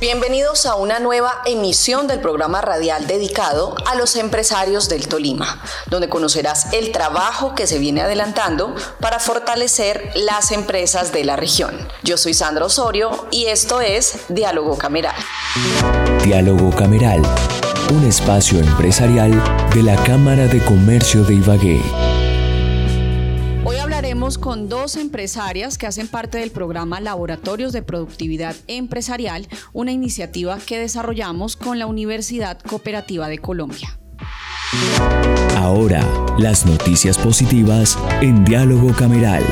Bienvenidos a una nueva emisión del programa radial dedicado a los empresarios del Tolima, donde conocerás el trabajo que se viene adelantando para fortalecer las empresas de la región. Yo soy Sandra Osorio y esto es Diálogo Cameral. Diálogo Cameral, un espacio empresarial de la Cámara de Comercio de Ibagué con dos empresarias que hacen parte del programa Laboratorios de Productividad Empresarial, una iniciativa que desarrollamos con la Universidad Cooperativa de Colombia. Ahora, las noticias positivas en Diálogo Cameral.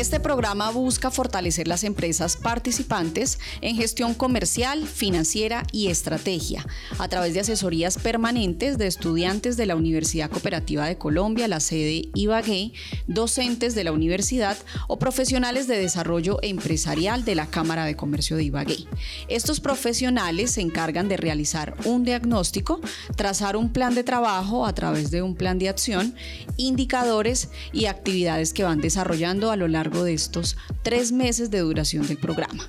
Este programa busca fortalecer las empresas participantes en gestión comercial, financiera y estrategia a través de asesorías permanentes de estudiantes de la Universidad Cooperativa de Colombia, la sede Ibagué, docentes de la universidad o profesionales de desarrollo empresarial de la Cámara de Comercio de Ibagué. Estos profesionales se encargan de realizar un diagnóstico, trazar un plan de trabajo a través de un plan de acción, indicadores y actividades que van desarrollando a lo largo de estos tres meses de duración del programa.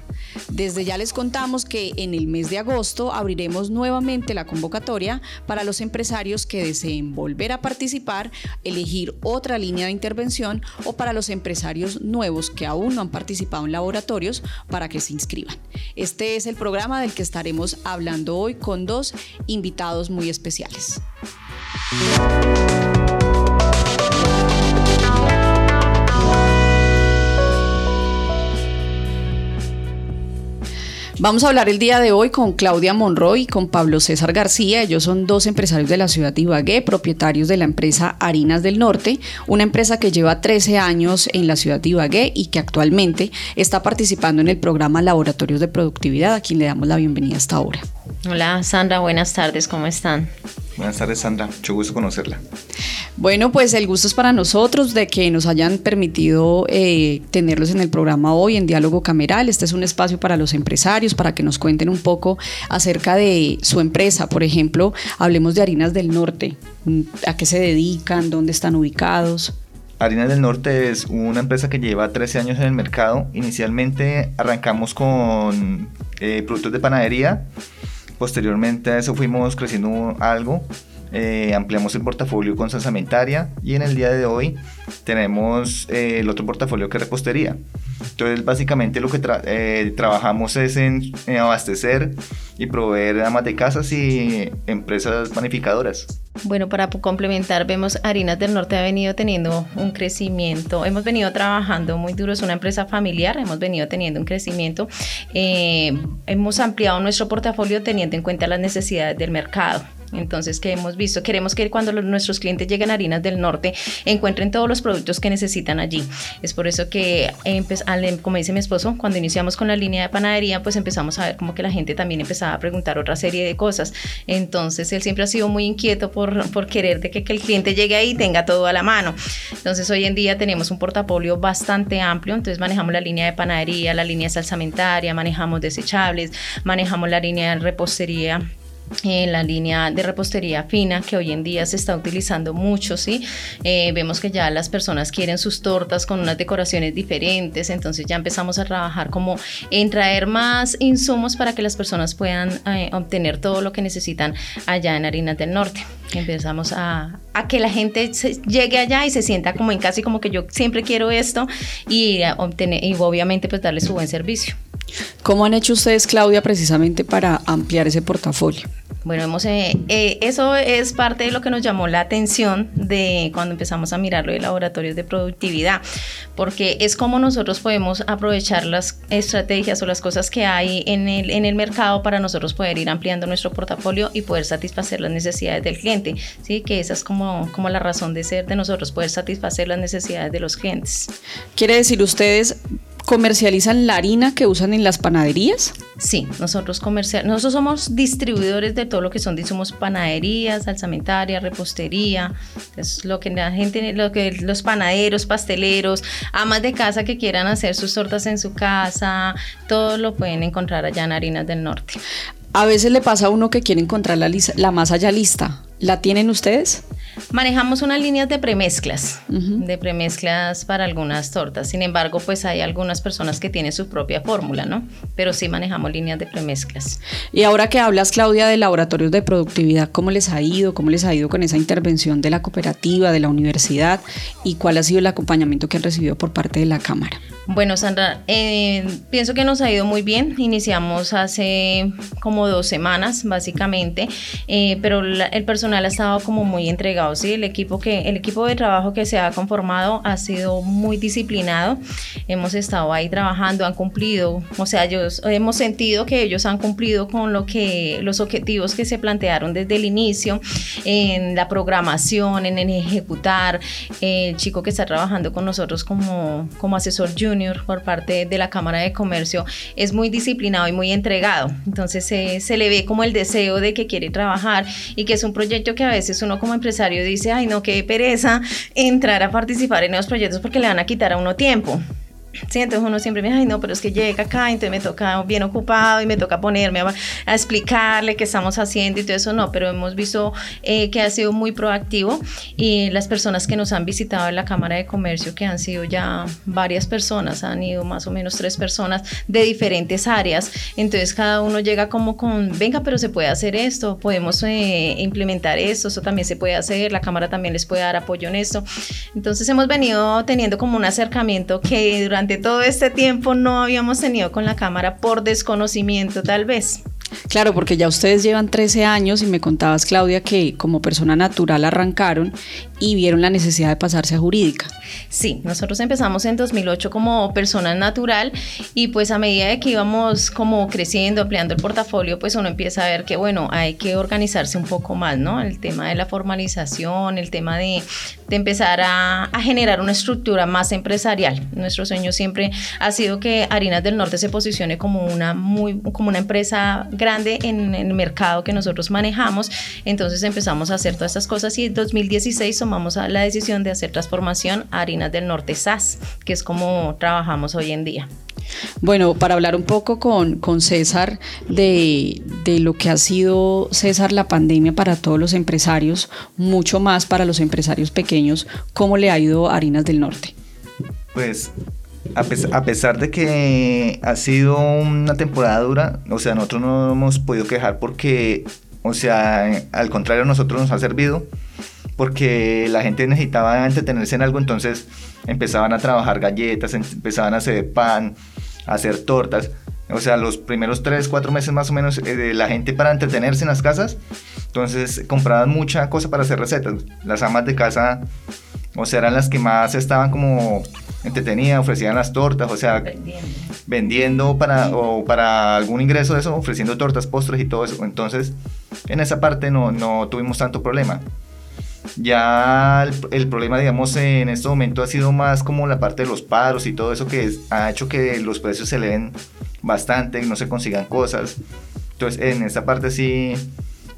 Desde ya les contamos que en el mes de agosto abriremos nuevamente la convocatoria para los empresarios que deseen volver a participar, elegir otra línea de intervención o para los empresarios nuevos que aún no han participado en laboratorios para que se inscriban. Este es el programa del que estaremos hablando hoy con dos invitados muy especiales. Vamos a hablar el día de hoy con Claudia Monroy y con Pablo César García. Ellos son dos empresarios de la ciudad de Ibagué, propietarios de la empresa Harinas del Norte, una empresa que lleva 13 años en la ciudad de Ibagué y que actualmente está participando en el programa Laboratorios de Productividad, a quien le damos la bienvenida hasta ahora. Hola Sandra, buenas tardes, ¿cómo están? Buenas tardes Sandra, mucho gusto conocerla. Bueno, pues el gusto es para nosotros de que nos hayan permitido eh, tenerlos en el programa hoy en Diálogo Cameral. Este es un espacio para los empresarios, para que nos cuenten un poco acerca de su empresa. Por ejemplo, hablemos de Harinas del Norte. ¿A qué se dedican? ¿Dónde están ubicados? Harinas del Norte es una empresa que lleva 13 años en el mercado. Inicialmente arrancamos con eh, productos de panadería. Posteriormente a eso fuimos creciendo algo eh, ampliamos el portafolio con salsamentaria y en el día de hoy tenemos eh, el otro portafolio que repostería. Entonces básicamente lo que eh, trabajamos es en, abastecer y proveer amas de casas y empresas panificadoras. Bueno, para complementar, vemos Harinas del Norte ha venido teniendo un crecimiento, hemos venido trabajando muy duro, es una empresa familiar, hemos venido teniendo un crecimiento, hemos ampliado nuestro portafolio teniendo en cuenta las necesidades del mercado. Entonces, ¿qué hemos visto? Queremos que cuando nuestros clientes lleguen a Harinas del Norte encuentren todos los productos que necesitan allí. Es por eso que, como dice mi esposo, cuando iniciamos con la línea de panadería, pues empezamos a ver como que la gente también empezaba a preguntar otra serie de cosas. Entonces, él siempre ha sido muy inquieto por, por querer de que, que el cliente llegue ahí y tenga todo a la mano. Entonces, hoy en día tenemos un portafolio bastante amplio. Entonces, manejamos la línea de panadería, la línea salsamentaria, manejamos desechables, manejamos la línea de repostería en la línea de repostería fina que hoy en día se está utilizando mucho, ¿sí? Eh, vemos que ya las personas quieren sus tortas con unas decoraciones diferentes, entonces ya empezamos a trabajar como en traer más insumos para que las personas puedan eh, obtener todo lo que necesitan allá en Harinas del Norte. Empezamos a, a que la gente llegue allá y se sienta como en casi como que yo siempre quiero esto y, obtener, y obviamente pues darle su buen servicio. ¿Cómo han hecho ustedes, Claudia, precisamente para ampliar ese portafolio? Bueno, hemos, eh, eh, eso es parte de lo que nos llamó la atención de cuando empezamos a mirarlo de laboratorios de productividad, porque es como nosotros podemos aprovechar las estrategias o las cosas que hay en el, en el mercado para nosotros poder ir ampliando nuestro portafolio y poder satisfacer las necesidades del cliente, ¿sí? que esa es como, como la razón de ser de nosotros, poder satisfacer las necesidades de los clientes. Quiere decir, ustedes ¿Comercializan la harina que usan en las panaderías? Sí, nosotros comercial, nosotros somos distribuidores de todo lo que son insumos panadería, salsamentaria, repostería, es lo que la gente, lo que los panaderos, pasteleros, amas de casa que quieran hacer sus tortas en su casa, todo lo pueden encontrar allá en Harinas del Norte. A veces le pasa a uno que quiere encontrar la, la masa ya lista. ¿La tienen ustedes? Manejamos unas líneas de premezclas, de premezclas para algunas tortas. Sin embargo, pues hay algunas personas que tienen su propia fórmula, ¿no? Pero sí manejamos líneas de premezclas. Y ahora que hablas, Claudia, de laboratorios de productividad, ¿cómo les ha ido? ¿Cómo les ha ido con esa intervención de la cooperativa, de la universidad? ¿Y cuál ha sido el acompañamiento que han recibido por parte de la Cámara? Bueno, Sandra, eh, pienso que nos ha ido muy bien. Iniciamos hace como dos semanas, básicamente, eh, pero el personal ha estado como muy entregado. ¿sí? El, equipo que, el equipo de trabajo que se ha conformado ha sido muy disciplinado. Hemos estado ahí trabajando, han cumplido, o sea, ellos, hemos sentido que ellos han cumplido con lo que, los objetivos que se plantearon desde el inicio, en la programación, en, ejecutar. el chico que está trabajando con nosotros como, como asesor junior por parte de la Cámara de Comercio es muy disciplinado y muy entregado. Entonces se le ve como el deseo de que quiere trabajar y que es un proyecto que a veces uno como empresario dice, ay no, qué pereza entrar a participar en nuevos proyectos porque le van a quitar a uno tiempo. Sí, entonces uno siempre me ay no, pero es que llega acá, entonces me toca bien ocupado y me toca ponerme a, explicarle qué estamos haciendo y todo eso, no, pero hemos visto eh, que ha sido muy proactivo y las personas que nos han visitado en la Cámara de Comercio, que han sido ya varias personas, han ido más o menos tres personas de diferentes áreas, entonces cada uno llega como con, venga, pero se puede hacer esto, podemos eh, implementar esto, eso también se puede hacer, la Cámara también les puede dar apoyo en esto. Entonces hemos venido teniendo como un acercamiento que durante durante todo este tiempo no habíamos tenido con la cámara por desconocimiento tal vez. Claro, porque ya ustedes llevan 13 años y me contabas, Claudia, que como persona natural arrancaron y vieron la necesidad de pasarse a jurídica. Sí, nosotros empezamos en 2008 como persona natural y pues a medida de que íbamos como creciendo, ampliando el portafolio, pues uno empieza a ver que bueno, hay que organizarse un poco más, ¿no? El tema de la formalización, el tema de, de empezar a, a, generar una estructura más empresarial. Nuestro sueño siempre ha sido que Harinas del Norte se posicione como una, muy, como una empresa grande en, en el mercado que nosotros manejamos. Entonces empezamos a hacer todas estas cosas y en 2016 somos tomamos la decisión de hacer transformación a harinas del norte SAS, que es como trabajamos hoy en día. Bueno, para hablar un poco con, con César de, de, lo que ha sido César la pandemia para todos los empresarios, mucho más para los empresarios pequeños, ¿cómo le ha ido a Harinas del Norte? Pues a, pesar de que ha sido una temporada dura, o sea, nosotros no hemos podido quejar porque, o sea, al contrario, nosotros nos ha servido porque la gente necesitaba entretenerse en algo, entonces empezaban a trabajar galletas, em, empezaban a hacer pan, a hacer tortas. O sea, los primeros 3, 4 meses más o menos eh, la gente para entretenerse en las casas, entonces compraban mucha cosa para hacer recetas. Las amas de casa, o sea, eran las que más estaban como entretenidas, ofrecían las tortas, o sea, vendiendo, para, o para algún ingreso de eso, ofreciendo tortas, postres y todo eso. Entonces, en esa parte no, no tuvimos tanto problema. Ya el, problema, digamos, en este momento ha sido más como la parte de los paros y todo eso que ha hecho que los precios se eleven bastante, no se consigan cosas. Entonces, en esta parte sí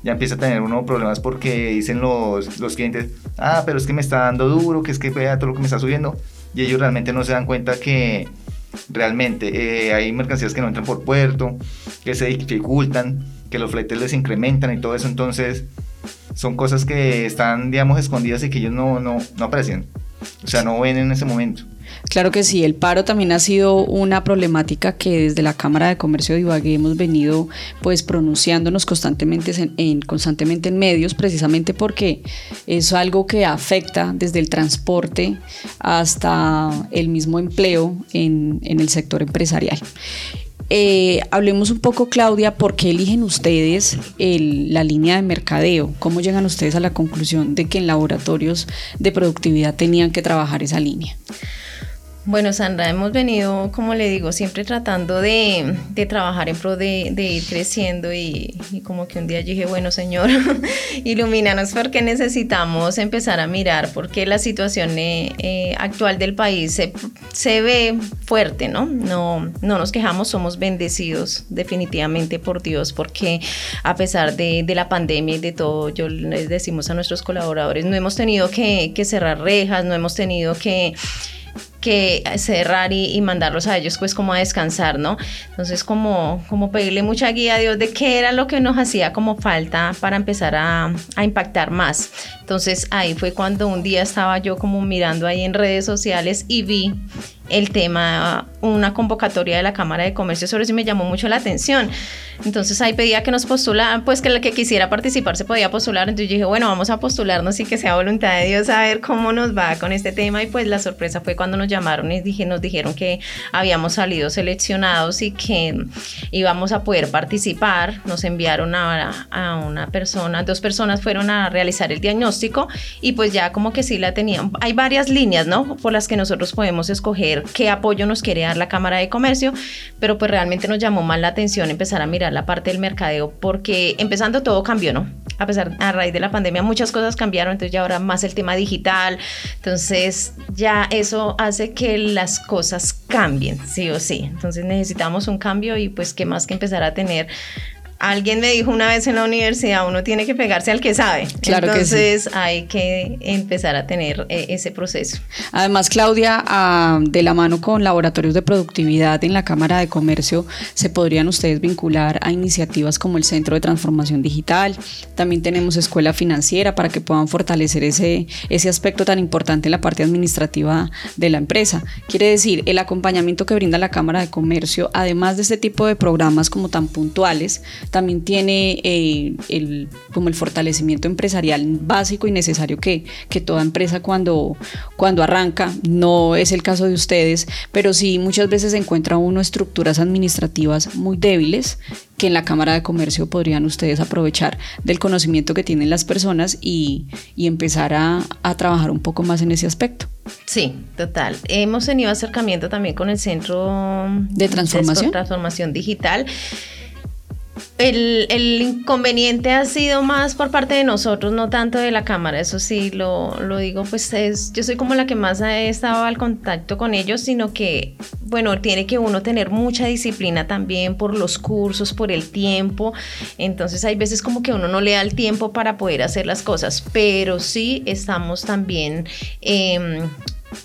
ya empieza a tener uno problemas porque dicen los, los clientes, ah, pero es que me está dando duro, que es que vea todo lo que me está subiendo. Y ellos realmente no se dan cuenta que realmente eh, hay mercancías que no entran por puerto, que se dificultan, que los fletes les incrementan y todo eso. Entonces, son cosas que están, digamos, escondidas y que ellos no, no, no aprecian. O sea, no ven en ese momento. Claro que sí, el paro también ha sido una problemática que desde la Cámara de Comercio de Ibagué hemos venido pues pronunciándonos constantemente en, constantemente en medios precisamente porque es algo que afecta desde el transporte hasta el mismo empleo en, en el sector empresarial. Eh, hablemos un poco, Claudia, ¿por qué eligen ustedes la línea de mercadeo? ¿Cómo llegan ustedes a la conclusión de que en laboratorios de productividad tenían que trabajar esa línea? Bueno, Sandra, hemos venido, como le digo, siempre tratando de, trabajar en pro de, ir creciendo y, como que un día dije, bueno, Señor, ilumínanos porque necesitamos empezar a mirar porque la situación eh, eh, actual del país se, ve fuerte, ¿no? ¿no? No nos quejamos, somos bendecidos definitivamente por Dios porque a pesar de, la pandemia y de todo, yo les decimos a nuestros colaboradores, no hemos tenido que cerrar rejas, no hemos tenido que que cerrar y, mandarlos a ellos pues como a descansar, ¿no? Entonces como, como pedirle mucha guía a Dios de qué era lo que nos hacía como falta para empezar a, a impactar más. Entonces ahí fue cuando un día estaba yo como mirando ahí en redes sociales y vi el tema, una convocatoria de la Cámara de Comercio, sobre eso me llamó mucho la atención. Entonces ahí pedía que nos postularan, pues que el que quisiera participar se podía postular. Entonces yo dije, bueno, vamos a postularnos y que sea voluntad de Dios a ver cómo nos va con este tema. Y pues la sorpresa fue cuando nos llamaron y dije, nos dijeron que habíamos salido seleccionados y que íbamos a poder participar. Nos enviaron a, a una persona, dos personas fueron a realizar el diagnóstico y pues ya como que sí la tenían. Hay varias líneas, ¿no? Por las que nosotros podemos escoger qué apoyo nos quiere dar la Cámara de Comercio, pero pues realmente nos llamó más la atención empezar a mirar la parte del mercadeo porque empezando todo cambió, ¿no? A pesar, a raíz de la pandemia muchas cosas cambiaron, entonces ya ahora más el tema digital, entonces ya eso hace que las cosas cambien, sí o sí. Entonces necesitamos un cambio y pues qué más que empezar a tener Alguien me dijo una vez en la universidad, uno tiene que pegarse al que sabe. Claro Entonces hay que empezar a tener eh, ese proceso. Además, Claudia, ah, de la mano con laboratorios de productividad en la Cámara de Comercio, se podrían ustedes vincular a iniciativas como el Centro de Transformación Digital. También tenemos Escuela Financiera para que puedan fortalecer ese, ese aspecto tan importante en la parte administrativa de la empresa. Quiere decir, el acompañamiento que brinda la Cámara de Comercio, además de este tipo de programas como tan puntuales, también tiene eh, el, como el fortalecimiento empresarial básico y necesario que, que toda empresa cuando, cuando arranca, no es el caso de ustedes, pero sí muchas veces encuentra uno estructuras administrativas muy débiles que en la Cámara de Comercio podrían ustedes aprovechar del conocimiento que tienen las personas y, y empezar a, a trabajar un poco más en ese aspecto. Sí, total. Hemos tenido acercamiento también con el Centro de Transformación, de transformación Digital el, inconveniente ha sido más por parte de nosotros, no tanto de la cámara, eso sí lo, lo, digo, pues es, yo soy como la que más he estado al contacto con ellos, sino que, bueno, tiene que uno tener mucha disciplina también por los cursos, por el tiempo, entonces hay veces como que uno no le da el tiempo para poder hacer las cosas, pero sí estamos también... Eh,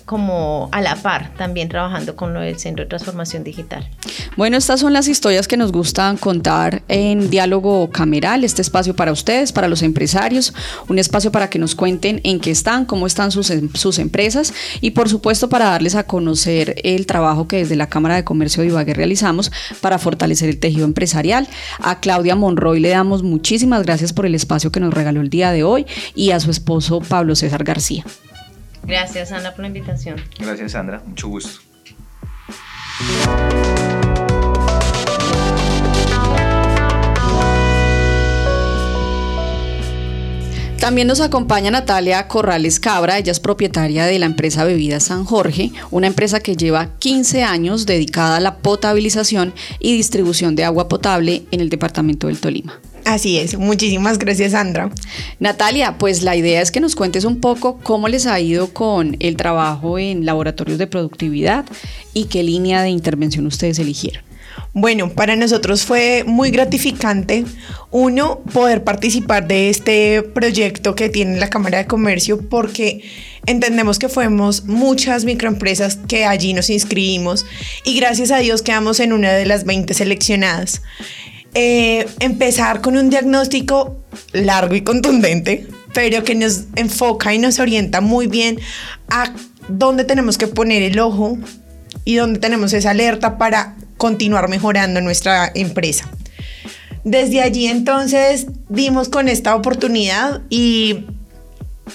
como a la par también trabajando con lo del Centro de Transformación Digital. Bueno, estas son las historias que nos gustan contar en Diálogo Cameral, este espacio para ustedes, para los empresarios, un espacio para que nos cuenten en qué están, cómo están sus, em, sus empresas y por supuesto para darles a conocer el trabajo que desde la Cámara de Comercio de Ibagué realizamos para fortalecer el tejido empresarial. A Claudia Monroy le damos muchísimas gracias por el espacio que nos regaló el día de hoy y a su esposo Pablo César García. Gracias, Ana, por la invitación. Gracias, Sandra. Mucho gusto. También nos acompaña Natalia Corrales Cabra, ella es propietaria de la empresa Bebidas San Jorge, una empresa que lleva 15 años dedicada a la potabilización y distribución de agua potable en el departamento del Tolima. Así es, muchísimas gracias Sandra. Natalia, pues la idea es que nos cuentes un poco cómo les ha ido con el trabajo en laboratorios de productividad y qué línea de intervención ustedes eligieron. Bueno, para nosotros fue muy gratificante, uno, poder participar de este proyecto que tiene la Cámara de Comercio porque entendemos que fuimos muchas microempresas que allí nos inscribimos y gracias a Dios quedamos en una de las 20 seleccionadas. Eh, empezar con un diagnóstico largo y contundente, pero que nos enfoca y nos orienta muy bien a dónde tenemos que poner el ojo y dónde tenemos esa alerta para continuar mejorando nuestra empresa. Desde allí entonces dimos con esta oportunidad y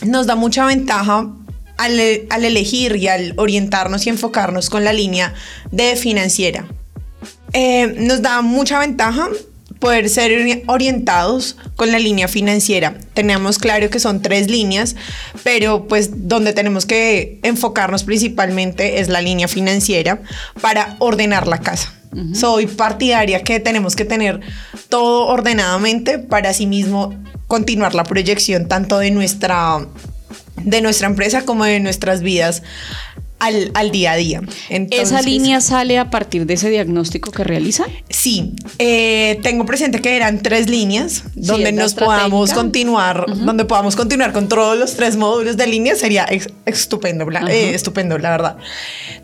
nos da mucha ventaja al, al, elegir y al orientarnos y enfocarnos con la línea de financiera. Eh, nos da mucha ventaja poder ser orientados con la línea financiera. Tenemos claro que son tres líneas, pero pues donde tenemos que enfocarnos principalmente es la línea financiera para ordenar la casa. Soy partidaria que tenemos que tener todo ordenadamente para así mismo continuar la proyección tanto de nuestra, de nuestra empresa como de nuestras vidas al, día a día. ¿Esa línea sale a partir de ese diagnóstico que realiza? Sí, eh, tengo presente que eran tres líneas donde nos podamos continuar, donde podamos continuar con todos los tres módulos de línea, sería estupendo, eh, estupendo, la verdad.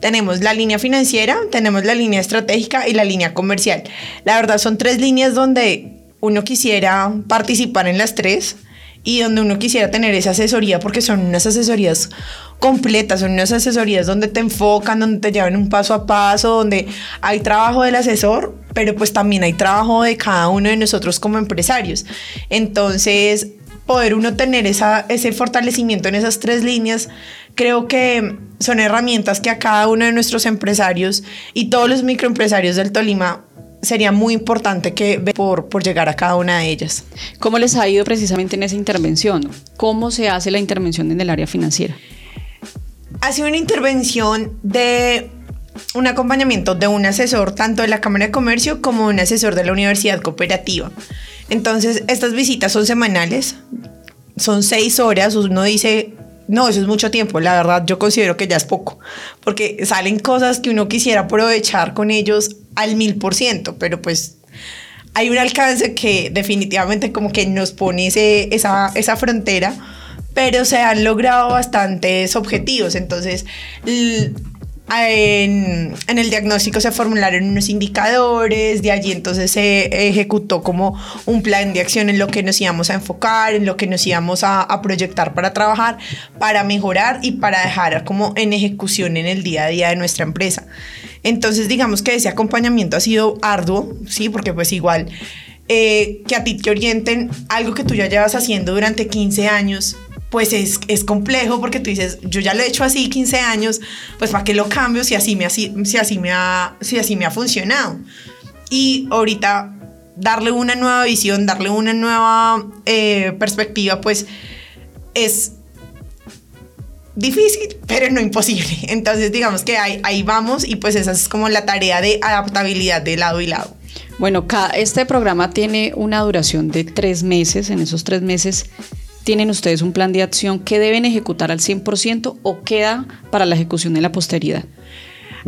Tenemos la línea financiera, tenemos la línea estratégica y la línea comercial. La verdad son tres líneas donde uno quisiera participar en las tres y donde uno quisiera tener esa asesoría porque son unas asesorías completas, son unas asesorías donde te enfocan, donde te llevan un paso a paso, donde hay trabajo del asesor, pero pues también hay trabajo de cada uno de nosotros como empresarios. Entonces, poder uno tener esa, ese fortalecimiento en esas tres líneas, creo que son herramientas que a cada uno de nuestros empresarios y todos los microempresarios del Tolima sería muy importante que por, por llegar a cada una de ellas. ¿Cómo les ha ido precisamente en esa intervención? ¿Cómo se hace la intervención en el área financiera? ha sido una intervención de un acompañamiento de un asesor tanto de la Cámara de Comercio como un asesor de la Universidad Cooperativa. Entonces, estas visitas son semanales, son seis horas, uno dice, no, eso es mucho tiempo, la verdad yo considero que ya es poco, porque salen cosas que uno quisiera aprovechar con ellos al mil por ciento, pero pues hay un alcance que definitivamente como que nos pone esa, esa frontera pero se han logrado bastantes objetivos. Entonces, en, el diagnóstico se formularon unos indicadores, de allí entonces se ejecutó como un plan de acción en lo que nos íbamos a enfocar, en lo que nos íbamos a, a, proyectar para trabajar, para mejorar y para dejar como en ejecución en el día a día de nuestra empresa. Entonces digamos que ese acompañamiento ha sido arduo, sí, porque pues igual eh, que a ti te orienten algo que tú ya llevas haciendo durante 15 años, pues es, es, complejo porque tú dices, yo ya lo he hecho así 15 años, pues ¿para qué lo cambio si así me, si así me, ha, si así me ha funcionado? Y ahorita darle una nueva visión, darle una nueva eh, perspectiva, pues es difícil, pero no imposible. Entonces digamos que ahí, ahí vamos y pues esa es como la tarea de adaptabilidad de lado y lado. Bueno, este programa tiene una duración de tres meses. En esos tres meses ¿Tienen ustedes un plan de acción que deben ejecutar al 100% o queda para la ejecución en la posteridad?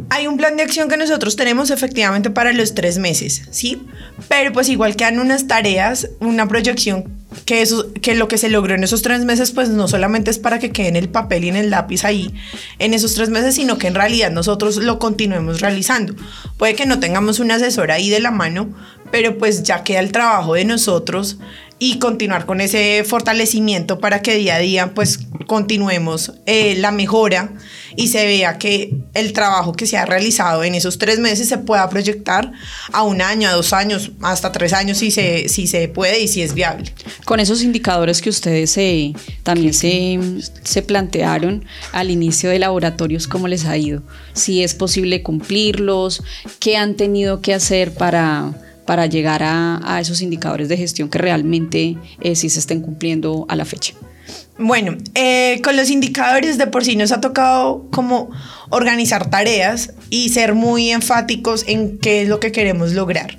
Hay un plan de acción que nosotros tenemos efectivamente para los tres meses, ¿sí? Pero pues igual quedan unas tareas, una proyección que, eso, que lo que se logró en esos tres meses pues no solamente es para que quede en el papel y en el lápiz ahí en esos tres meses, sino que en realidad nosotros lo continuemos realizando. Puede que no tengamos un asesor ahí de la mano, pero pues ya queda el trabajo de nosotros y continuar con ese fortalecimiento para que día a día pues continuemos eh, la mejora y se vea que el trabajo que se ha realizado en esos tres meses se pueda proyectar a un año, a dos años, hasta tres años si se, si se puede y si es viable. Con esos indicadores que ustedes se, también se, se plantearon al inicio de laboratorios, ¿cómo les ha ido? Si es posible cumplirlos, qué han tenido que hacer para para llegar a, esos indicadores de gestión que realmente eh, sí se estén cumpliendo a la fecha? Bueno, eh, con los indicadores de por sí nos ha tocado como organizar tareas y ser muy enfáticos en qué es lo que queremos lograr.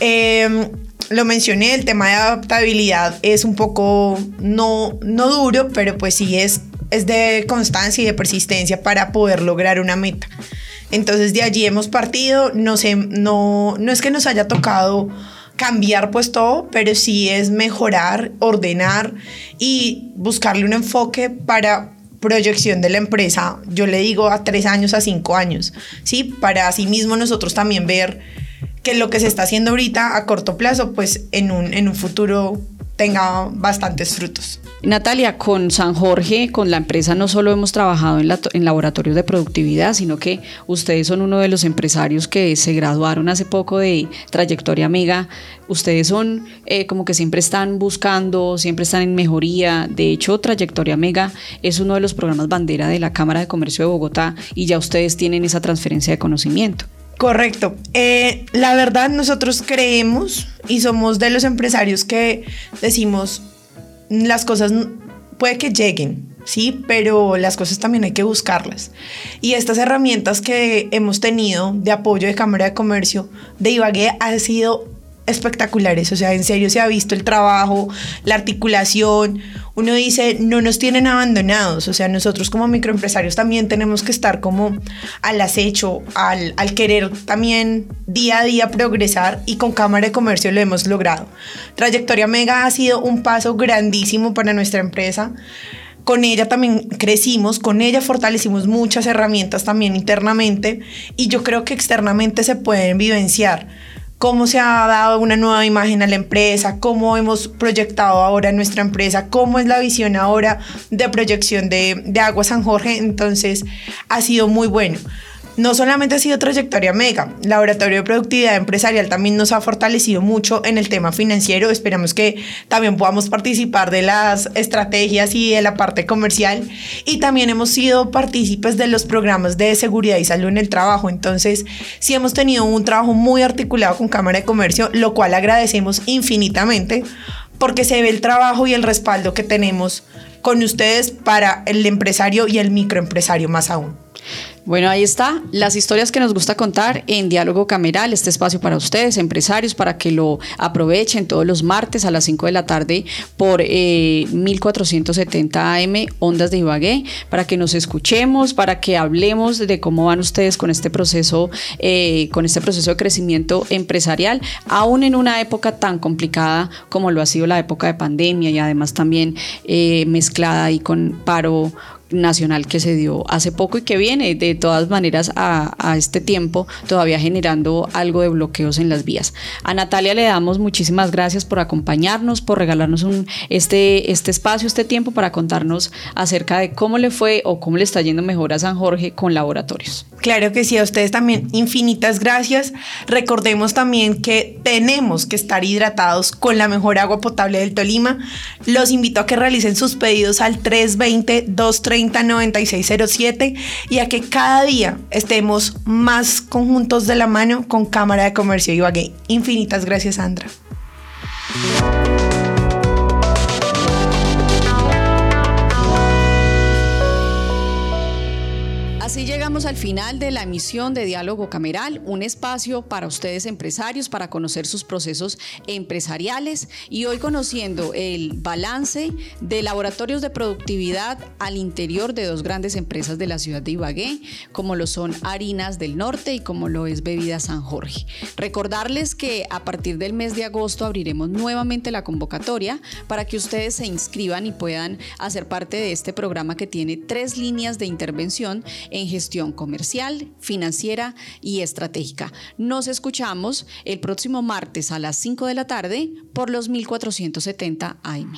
Em, lo mencioné, el tema de adaptabilidad es un poco no, no duro, pero pues sí es, es de constancia y de persistencia para poder lograr una meta. Entonces de allí hemos partido, no, sé, no, no es que nos haya tocado cambiar pues todo, pero sí es mejorar, ordenar y buscarle un enfoque para proyección de la empresa, yo le digo a tres años, a cinco años, ¿sí? Para así mismo nosotros también ver que lo que se está haciendo ahorita a corto plazo, pues en un, en un futuro tenga bastantes frutos. Natalia, con San Jorge, con la empresa, no solo hemos trabajado en, laboratorios de productividad, sino que ustedes son uno de los empresarios que se graduaron hace poco de Trayectoria Mega. Ustedes son eh, como que siempre están buscando, siempre están en mejoría. De hecho, Trayectoria Mega es uno de los programas bandera de la Cámara de Comercio de Bogotá y ya ustedes tienen esa transferencia de conocimiento. Correcto. Eh, la verdad, nosotros creemos y somos de los empresarios que decimos las cosas puede que lleguen, sí, pero las cosas también hay que buscarlas. Y estas herramientas que hemos tenido de apoyo de Cámara de Comercio de Ibagué han sido espectaculares, o sea, en serio se ha visto el trabajo, la articulación, uno dice, no nos tienen abandonados, o sea, nosotros como microempresarios también tenemos que estar como al acecho, al, al querer también día a día progresar y con Cámara de Comercio lo hemos logrado. Trayectoria Mega ha sido un paso grandísimo para nuestra empresa. Con ella también crecimos, con ella fortalecimos muchas herramientas también internamente y yo creo que externamente se pueden vivenciar cómo se ha dado una nueva imagen a la empresa, cómo hemos proyectado ahora nuestra empresa, cómo es la visión ahora de proyección de, Agua San Jorge. Entonces, ha sido muy bueno no solamente ha sido trayectoria mega, Laboratorio de Productividad Empresarial también nos ha fortalecido mucho en el tema financiero. Esperamos que también podamos participar de las estrategias y de la parte comercial. Y también hemos sido partícipes de los programas de seguridad y salud en el trabajo. Entonces, sí hemos tenido un trabajo muy articulado con Cámara de Comercio, lo cual agradecemos infinitamente porque se ve el trabajo y el respaldo que tenemos con ustedes para el empresario y el microempresario más aún. Bueno, ahí está, las historias que nos gusta contar en Diálogo Cameral, este espacio para ustedes, empresarios, para que lo aprovechen todos los martes a las 5 de la tarde por 1470 AM, Ondas de Ibagué, para que nos escuchemos, para que hablemos de cómo van ustedes con este proceso, eh, con este proceso de crecimiento empresarial, aún en una época tan complicada como lo ha sido la época de pandemia y además también eh, mezclada ahí con paro nacional que se dio hace poco y que viene de todas maneras a, este tiempo todavía generando algo de bloqueos en las vías. A Natalia le damos muchísimas gracias por acompañarnos, por regalarnos un, este, este espacio, este tiempo para contarnos acerca de cómo le fue o cómo le está yendo mejor a San Jorge con laboratorios. Claro que sí, a ustedes también infinitas gracias. Recordemos también que tenemos que estar hidratados con la mejor agua potable del Tolima. Los invito a que realicen sus pedidos al 320 230 9607 y a que cada día estemos más conjuntos de la mano con Cámara de Comercio Ibagué. Infinitas gracias, Sandra. Llegamos al final de la emisión de Diálogo Cameral, un espacio para ustedes empresarios para conocer sus procesos empresariales y hoy conociendo el balance de laboratorios de productividad al interior de dos grandes empresas de la ciudad de Ibagué, como lo son Harinas del Norte y como lo es Bebida San Jorge. Recordarles que a partir del mes de agosto abriremos nuevamente la convocatoria para que ustedes se inscriban y puedan hacer parte de este programa que tiene tres líneas de intervención en en comercial, financiera y estratégica. Nos escuchamos el próximo martes a las 5 de la tarde por los 1470 AM.